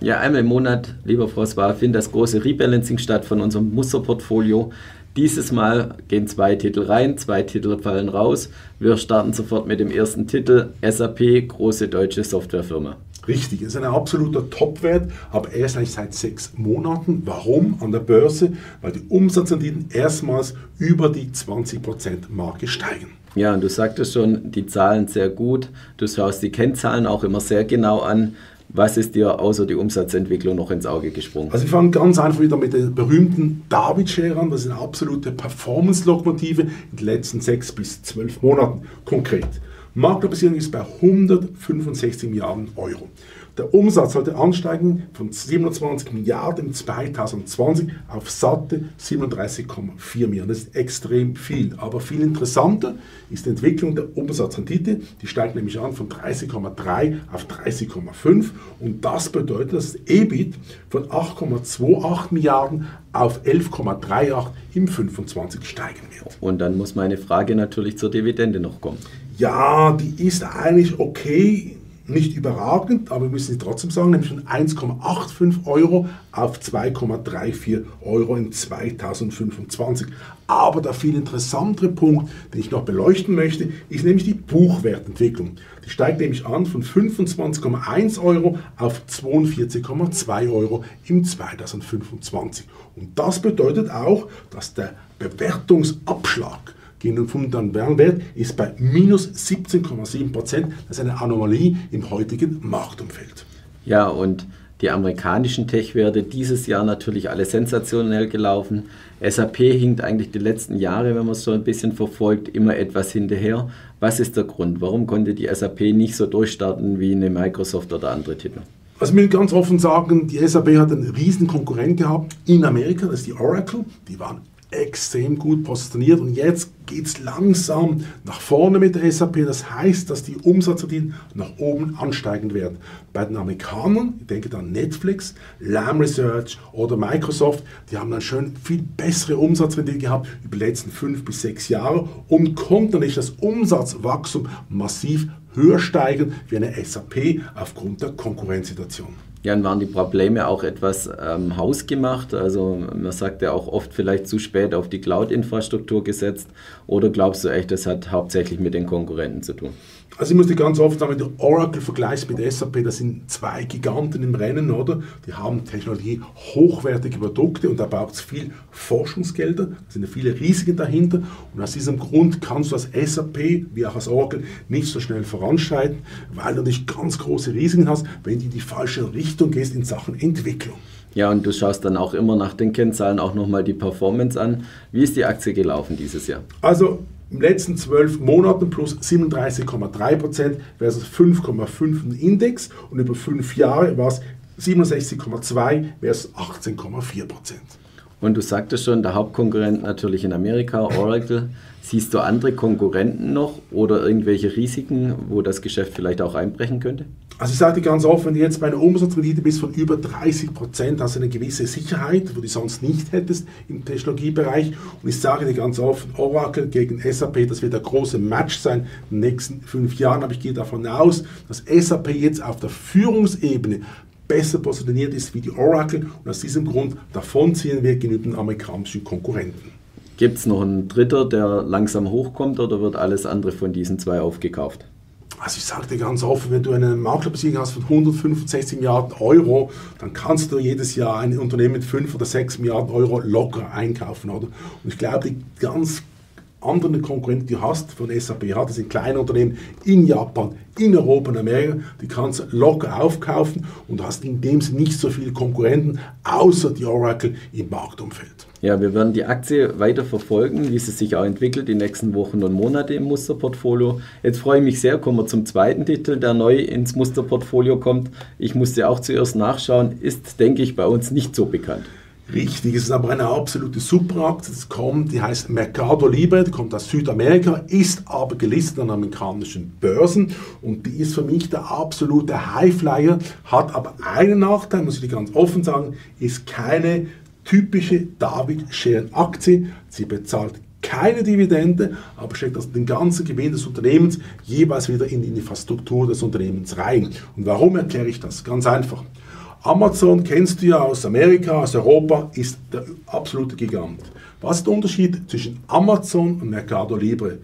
Ja, einmal im Monat, lieber François, findet das große Rebalancing statt von unserem Musterportfolio. Dieses Mal gehen zwei Titel rein, zwei Titel fallen raus. Wir starten sofort mit dem ersten Titel, SAP, große deutsche Softwarefirma. Richtig, es ist ein absoluter Topwert, aber erst eigentlich seit sechs Monaten. Warum? An der Börse, weil die Umsatzrenditen erstmals über die 20%-Marke steigen. Ja, und du sagtest schon, die Zahlen sehr gut. Du schaust die Kennzahlen auch immer sehr genau an. Was ist dir außer die Umsatzentwicklung noch ins Auge gesprungen? Also wir fangen ganz einfach wieder mit der berühmten David-Share an. Das ist eine absolute Performance-Lokomotive in den letzten sechs bis zwölf Monaten konkret. Marktkapitalisierung ist bei 165 Milliarden Euro. Der Umsatz sollte ansteigen von 27 Milliarden 2020 auf satte 37,4 Milliarden. Das ist extrem viel. Aber viel interessanter ist die Entwicklung der Umsatzrendite. Die steigt nämlich an von 30,3 auf 30,5. Und das bedeutet, dass das EBIT von 8,28 Milliarden auf 11,38 im 25 steigen wird. Und dann muss meine Frage natürlich zur Dividende noch kommen. Ja, die ist eigentlich okay nicht überragend, aber wir müssen es trotzdem sagen, nämlich von 1,85 Euro auf 2,34 Euro in 2025. Aber der viel interessantere Punkt, den ich noch beleuchten möchte, ist nämlich die Buchwertentwicklung. Die steigt nämlich an von 25,1 Euro auf 42,2 Euro im 2025. Und das bedeutet auch, dass der Bewertungsabschlag gegen den fundamentalen Wert ist bei minus 17,7 Prozent. Das ist eine Anomalie im heutigen Marktumfeld. Ja, und die amerikanischen Tech-Werte dieses Jahr natürlich alle sensationell gelaufen. SAP hinkt eigentlich die letzten Jahre, wenn man es so ein bisschen verfolgt, immer etwas hinterher. Was ist der Grund? Warum konnte die SAP nicht so durchstarten wie eine Microsoft oder andere Titel? Also ich will ganz offen sagen, die SAP hat einen riesen Konkurrent gehabt in Amerika, das ist die Oracle. Die waren extrem gut positioniert und jetzt geht es langsam nach vorne mit der SAP. Das heißt, dass die Umsatzrenditen nach oben ansteigen werden. Bei den Amerikanern, ich denke dann Netflix, Lam Research oder Microsoft, die haben dann schon viel bessere Umsatzrendite gehabt über die letzten fünf bis sechs Jahre und konnten nicht das Umsatzwachstum massiv höher steigen wie eine SAP aufgrund der Konkurrenzsituation. Ja, dann waren die Probleme auch etwas ähm, hausgemacht. Also man sagt ja auch oft vielleicht zu spät auf die Cloud-Infrastruktur gesetzt. Oder glaubst du echt, das hat hauptsächlich mit den Konkurrenten zu tun? Also ich muss dir ganz oft sagen, wenn du Oracle vergleichst mit SAP, das sind zwei Giganten im Rennen, oder? Die haben Technologie, hochwertige Produkte und da braucht es viel Forschungsgelder, da sind viele Risiken dahinter und aus diesem Grund kannst du als SAP wie auch als Oracle nicht so schnell voranschreiten, weil du nicht ganz große Risiken hast, wenn du in die falsche Richtung gehst in Sachen Entwicklung. Ja, und du schaust dann auch immer nach den Kennzahlen auch nochmal die Performance an. Wie ist die Aktie gelaufen dieses Jahr? Also im letzten zwölf Monaten plus 37,3% versus 5,5% Index und über fünf Jahre war es 67,2 versus 18,4%. Und du sagtest schon, der Hauptkonkurrent natürlich in Amerika, Oracle. Siehst du andere Konkurrenten noch oder irgendwelche Risiken, wo das Geschäft vielleicht auch einbrechen könnte? Also ich sage dir ganz offen, wenn du jetzt bei einer Umsatzrendite bist von über 30 Prozent, hast du eine gewisse Sicherheit, wo du sonst nicht hättest im Technologiebereich. Und ich sage dir ganz offen, Oracle gegen SAP, das wird der große Match sein in den nächsten fünf Jahren. Aber ich gehe davon aus, dass SAP jetzt auf der Führungsebene besser positioniert ist wie die Oracle und aus diesem Grund davonziehen wir gegenüber den amerikanischen Konkurrenten. Gibt es noch einen Dritter, der langsam hochkommt oder wird alles andere von diesen zwei aufgekauft? Also ich sage dir ganz offen, wenn du eine Maklerbesicherung hast von 165 Milliarden Euro, dann kannst du jedes Jahr ein Unternehmen mit 5 oder 6 Milliarden Euro locker einkaufen. Oder? Und ich glaube, die ganz anderen Konkurrenten, die du hast von SAP hat, das sind kleine Unternehmen in Japan, in Europa, in Amerika, die kannst du locker aufkaufen und hast in dem Sinne nicht so viele Konkurrenten, außer die Oracle im Marktumfeld. Ja, wir werden die Aktie weiter verfolgen, wie sie sich auch entwickelt die nächsten Wochen und Monate im Musterportfolio. Jetzt freue ich mich sehr, kommen wir zum zweiten Titel, der neu ins Musterportfolio kommt. Ich musste auch zuerst nachschauen, ist, denke ich, bei uns nicht so bekannt. Richtig, es ist aber eine absolute Superaktie, das kommt, die heißt Mercado Libre, die kommt aus Südamerika, ist aber gelistet an amerikanischen Börsen und die ist für mich der absolute Highflyer, hat aber einen Nachteil, muss ich dir ganz offen sagen, ist keine typische David Share Aktie. Sie bezahlt keine Dividende, aber steckt also den ganzen Gewinn des Unternehmens jeweils wieder in die Infrastruktur des Unternehmens rein. Und warum erkläre ich das? Ganz einfach. Amazon kennst du ja aus Amerika, aus Europa, ist der absolute Gigant. Was ist der Unterschied zwischen Amazon und Mercado Libre?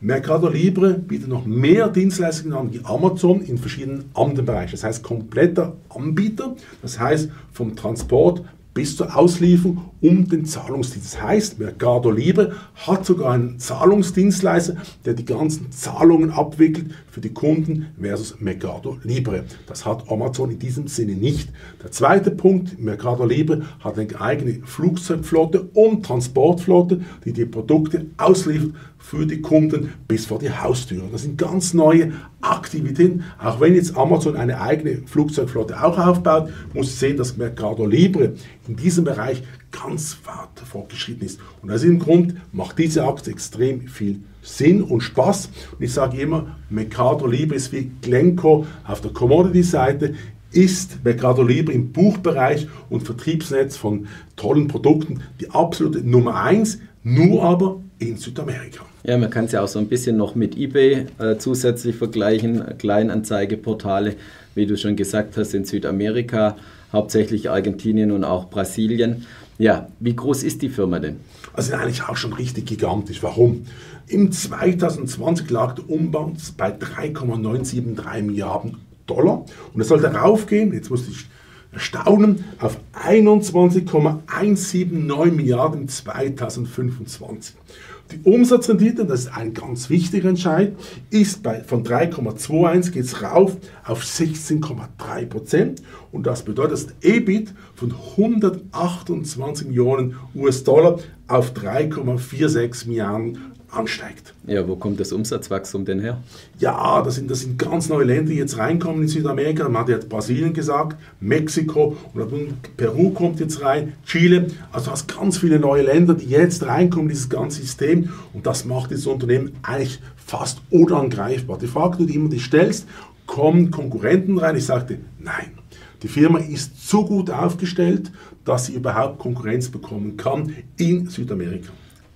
Mercado Libre bietet noch mehr Dienstleistungen an wie Amazon in verschiedenen anderen Bereichen. Das heißt, kompletter Anbieter, das heißt vom Transport bis zur Auslieferung um den Zahlungsdienst. Das heißt, Mercado Libre hat sogar einen Zahlungsdienstleister, der die ganzen Zahlungen abwickelt für die Kunden versus Mercado Libre. Das hat Amazon in diesem Sinne nicht. Der zweite Punkt, Mercado Libre hat eine eigene Flugzeugflotte und Transportflotte, die die Produkte ausliefert für die Kunden bis vor die Haustür. Das sind ganz neue Aktivitäten. Auch wenn jetzt Amazon eine eigene Flugzeugflotte auch aufbaut, muss sehen, dass Mercado Libre in diesem Bereich ganz weit fortgeschritten ist. Und aus diesem Grund macht diese Aktie extrem viel Sinn und Spaß. Und ich sage immer, Mercado Libre ist wie Glencoe auf der Commodity-Seite ist Mercado Libre im Buchbereich und Vertriebsnetz von tollen Produkten die absolute Nummer eins, nur aber in Südamerika. Ja, man kann es ja auch so ein bisschen noch mit eBay äh, zusätzlich vergleichen. Kleinanzeigeportale, wie du schon gesagt hast, in Südamerika, hauptsächlich Argentinien und auch Brasilien. Ja, wie groß ist die Firma denn? Also eigentlich auch schon richtig gigantisch. Warum? Im 2020 lag der Umbau bei 3,973 Milliarden Dollar und es sollte raufgehen, jetzt muss ich erstaunen, auf 21,179 Milliarden 2025. Die Umsatzrendite, das ist ein ganz wichtiger Entscheid, ist bei, von 3,21 geht es rauf auf 16,3 Prozent und das bedeutet, dass EBIT von 128 Millionen US-Dollar auf 3,46 Milliarden ansteigt. Ja, wo kommt das Umsatzwachstum denn her? Ja, das sind, das sind ganz neue Länder, die jetzt reinkommen in Südamerika. Man hat jetzt Brasilien gesagt, Mexiko und Peru kommt jetzt rein, Chile. Also du hast ganz viele neue Länder, die jetzt reinkommen in dieses ganze System und das macht das Unternehmen eigentlich fast unangreifbar. Die Frage, die du immer die stellst, kommen Konkurrenten rein? Ich sagte, nein. Die Firma ist so gut aufgestellt, dass sie überhaupt Konkurrenz bekommen kann in Südamerika.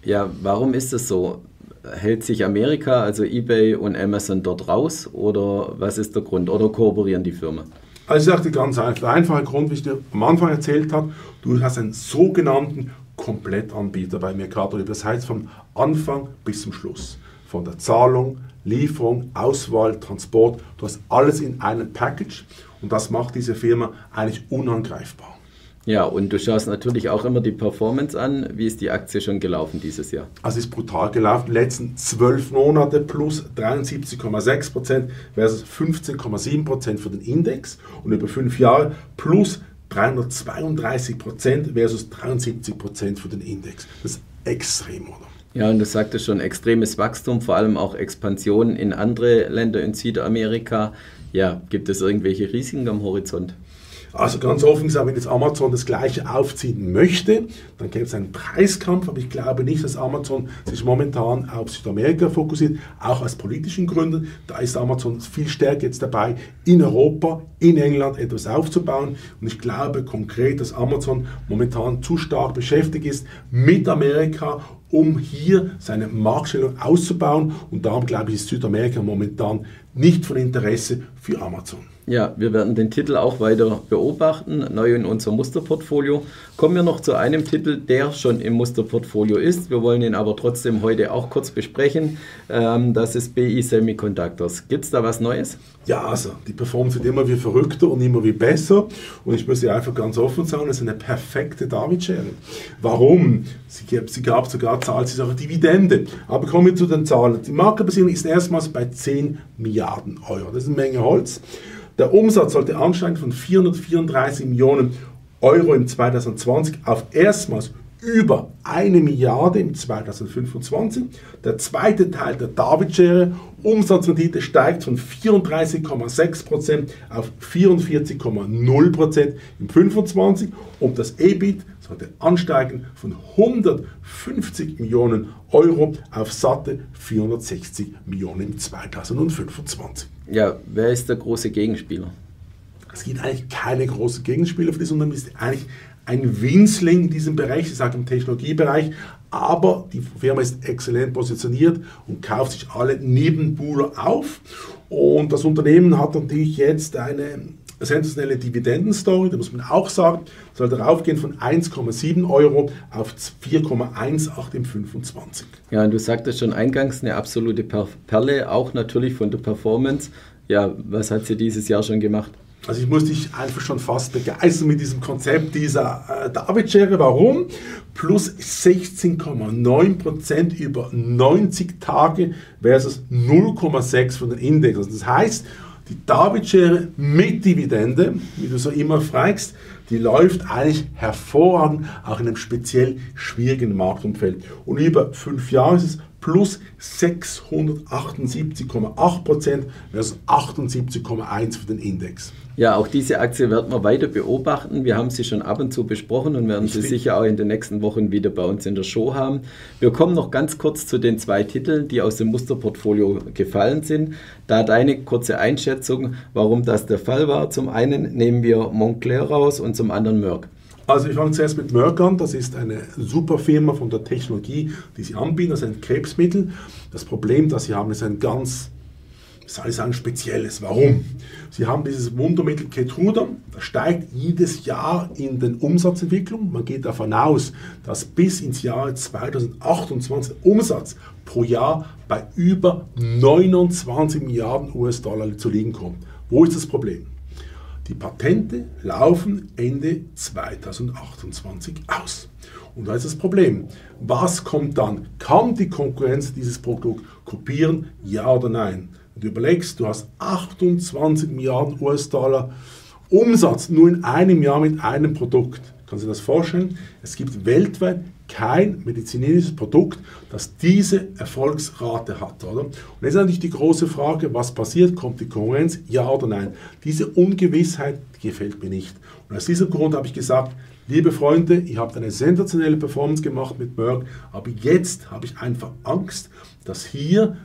Ja, warum ist es so? Hält sich Amerika, also eBay und Amazon dort raus oder was ist der Grund? Oder kooperieren die Firmen? Also ich sagte ganz einfach, der einfache Grund, wie ich dir am Anfang erzählt habe, du hast einen sogenannten Komplettanbieter bei Mercado Libre. Das heißt vom Anfang bis zum Schluss. Von der Zahlung, Lieferung, Auswahl, Transport. Du hast alles in einem Package und das macht diese Firma eigentlich unangreifbar. Ja, und du schaust natürlich auch immer die Performance an. Wie ist die Aktie schon gelaufen dieses Jahr? Also ist brutal gelaufen. Die letzten zwölf Monate plus 73,6 Prozent versus 15,7 Prozent für den Index und über fünf Jahre plus 332 Prozent versus 73 Prozent für den Index. Das ist extrem, oder? Ja, und du sagtest schon, extremes Wachstum, vor allem auch Expansion in andere Länder in Südamerika. Ja, gibt es irgendwelche Risiken am Horizont? Also ganz offen gesagt, wenn jetzt Amazon das gleiche aufziehen möchte, dann gäbe es einen Preiskampf, aber ich glaube nicht, dass Amazon sich momentan auf Südamerika fokussiert, auch aus politischen Gründen. Da ist Amazon viel stärker jetzt dabei, in Europa, in England etwas aufzubauen. Und ich glaube konkret, dass Amazon momentan zu stark beschäftigt ist mit Amerika um hier seine Marktstellung auszubauen. Und darum glaube ich, ist Südamerika momentan nicht von Interesse für Amazon. Ja, wir werden den Titel auch weiter beobachten, neu in unserem Musterportfolio. Kommen wir noch zu einem Titel, der schon im Musterportfolio ist. Wir wollen ihn aber trotzdem heute auch kurz besprechen. Ähm, das ist BI Semiconductors. Gibt es da was Neues? Ja, also die Performance wird immer wie verrückter und immer wie besser. Und ich muss dir einfach ganz offen sagen, es ist eine perfekte David-Schere. Warum? Sie, sie gab sogar, zahlt sie sogar Dividende. Aber kommen wir zu den Zahlen. Die Marktbasierung ist erstmals bei 10 Milliarden Euro. Das ist eine Menge Holz. Der Umsatz sollte ansteigen von 434 Millionen Euro im 2020 auf erstmals über eine Milliarde im 2025. Der zweite Teil der David-Schere, Umsatzrendite steigt von 34,6% auf 44,0% im 25 und das EBIT sollte ansteigen von 150 Millionen Euro auf satte 460 Millionen im 2025. Ja, wer ist der große Gegenspieler? Es gibt eigentlich keine großen Gegenspieler für das Unternehmen. Ist eigentlich ein Winzling in diesem Bereich, ich sage im Technologiebereich, aber die Firma ist exzellent positioniert und kauft sich alle Nebenbuhler auf. Und das Unternehmen hat natürlich jetzt eine sensationelle Dividendenstory, da muss man auch sagen, soll darauf gehen von 1,7 Euro auf 4,18 im 25. Ja, und du sagtest schon eingangs eine absolute Perle, auch natürlich von der Performance. Ja, was hat sie dieses Jahr schon gemacht? Also ich muss dich einfach schon fast begeistern mit diesem Konzept dieser äh, David-Schere. Warum? Plus 16,9% über 90 Tage versus 0,6% von den Index. Das heißt, die David-Schere mit Dividende, wie du so immer fragst, die läuft eigentlich hervorragend, auch in einem speziell schwierigen Marktumfeld. Und über fünf Jahre ist es plus 678,8% versus 78,1% für den Index. Ja, auch diese Aktie werden wir weiter beobachten. Wir haben sie schon ab und zu besprochen und werden ich sie sicher auch in den nächsten Wochen wieder bei uns in der Show haben. Wir kommen noch ganz kurz zu den zwei Titeln, die aus dem Musterportfolio gefallen sind. Da deine kurze Einschätzung, warum das der Fall war. Zum einen nehmen wir Montclair raus und zum anderen Merck. Also ich fange zuerst mit Merck an. Das ist eine super Firma von der Technologie, die sie anbieten. Das ist ein Krebsmittel. Das Problem, das sie haben, ist ein ganz soll ich sagen, Spezielles. Warum? Sie haben dieses Wundermittel Keytruda, das steigt jedes Jahr in den Umsatzentwicklung. Man geht davon aus, dass bis ins Jahr 2028 Umsatz pro Jahr bei über 29 Milliarden US-Dollar zu liegen kommt. Wo ist das Problem? Die Patente laufen Ende 2028 aus. Und da ist das Problem. Was kommt dann? Kann die Konkurrenz dieses Produkt kopieren? Ja oder nein? Und du überlegst, du hast 28 Milliarden US-Dollar Umsatz nur in einem Jahr mit einem Produkt. Du dir das vorstellen? Es gibt weltweit kein medizinisches Produkt, das diese Erfolgsrate hat. Oder? Und jetzt ist natürlich die große Frage, was passiert? Kommt die Konkurrenz? Ja oder nein? Diese Ungewissheit gefällt mir nicht. Und aus diesem Grund habe ich gesagt, liebe Freunde, ihr habt eine sensationelle Performance gemacht mit Merck, aber jetzt habe ich einfach Angst, dass hier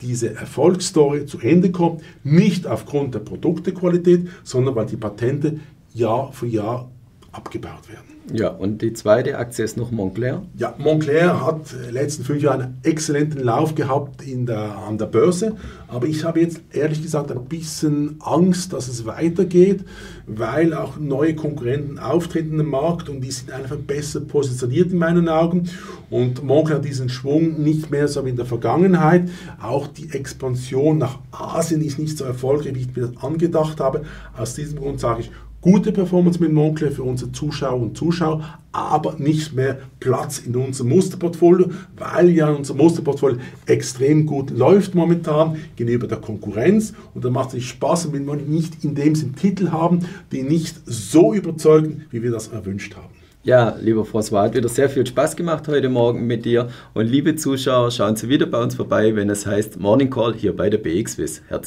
diese Erfolgsstory zu Ende kommt, nicht aufgrund der Produktequalität, sondern weil die Patente Jahr für Jahr abgebaut werden. Ja, und die zweite Aktie ist noch Montclair. Ja, Montclair hat in den letzten fünf Jahren einen exzellenten Lauf gehabt in der, an der Börse. Aber ich habe jetzt ehrlich gesagt ein bisschen Angst, dass es weitergeht, weil auch neue Konkurrenten auftreten im Markt und die sind einfach besser positioniert in meinen Augen. Und Montclair hat diesen Schwung nicht mehr so wie in der Vergangenheit. Auch die Expansion nach Asien ist nicht so erfolgreich, wie ich mir das angedacht habe. Aus diesem Grund sage ich, gute Performance mit Moncler für unsere Zuschauer und Zuschauer, aber nicht mehr Platz in unserem Musterportfolio, weil ja unser Musterportfolio extrem gut läuft momentan gegenüber der Konkurrenz und da macht es Spaß, wenn wir nicht in dem Sinn Titel haben, die nicht so überzeugen, wie wir das erwünscht haben. Ja, lieber François, hat wieder sehr viel Spaß gemacht heute Morgen mit dir. Und liebe Zuschauer, schauen Sie wieder bei uns vorbei, wenn es heißt Morning Call hier bei der BXWIS.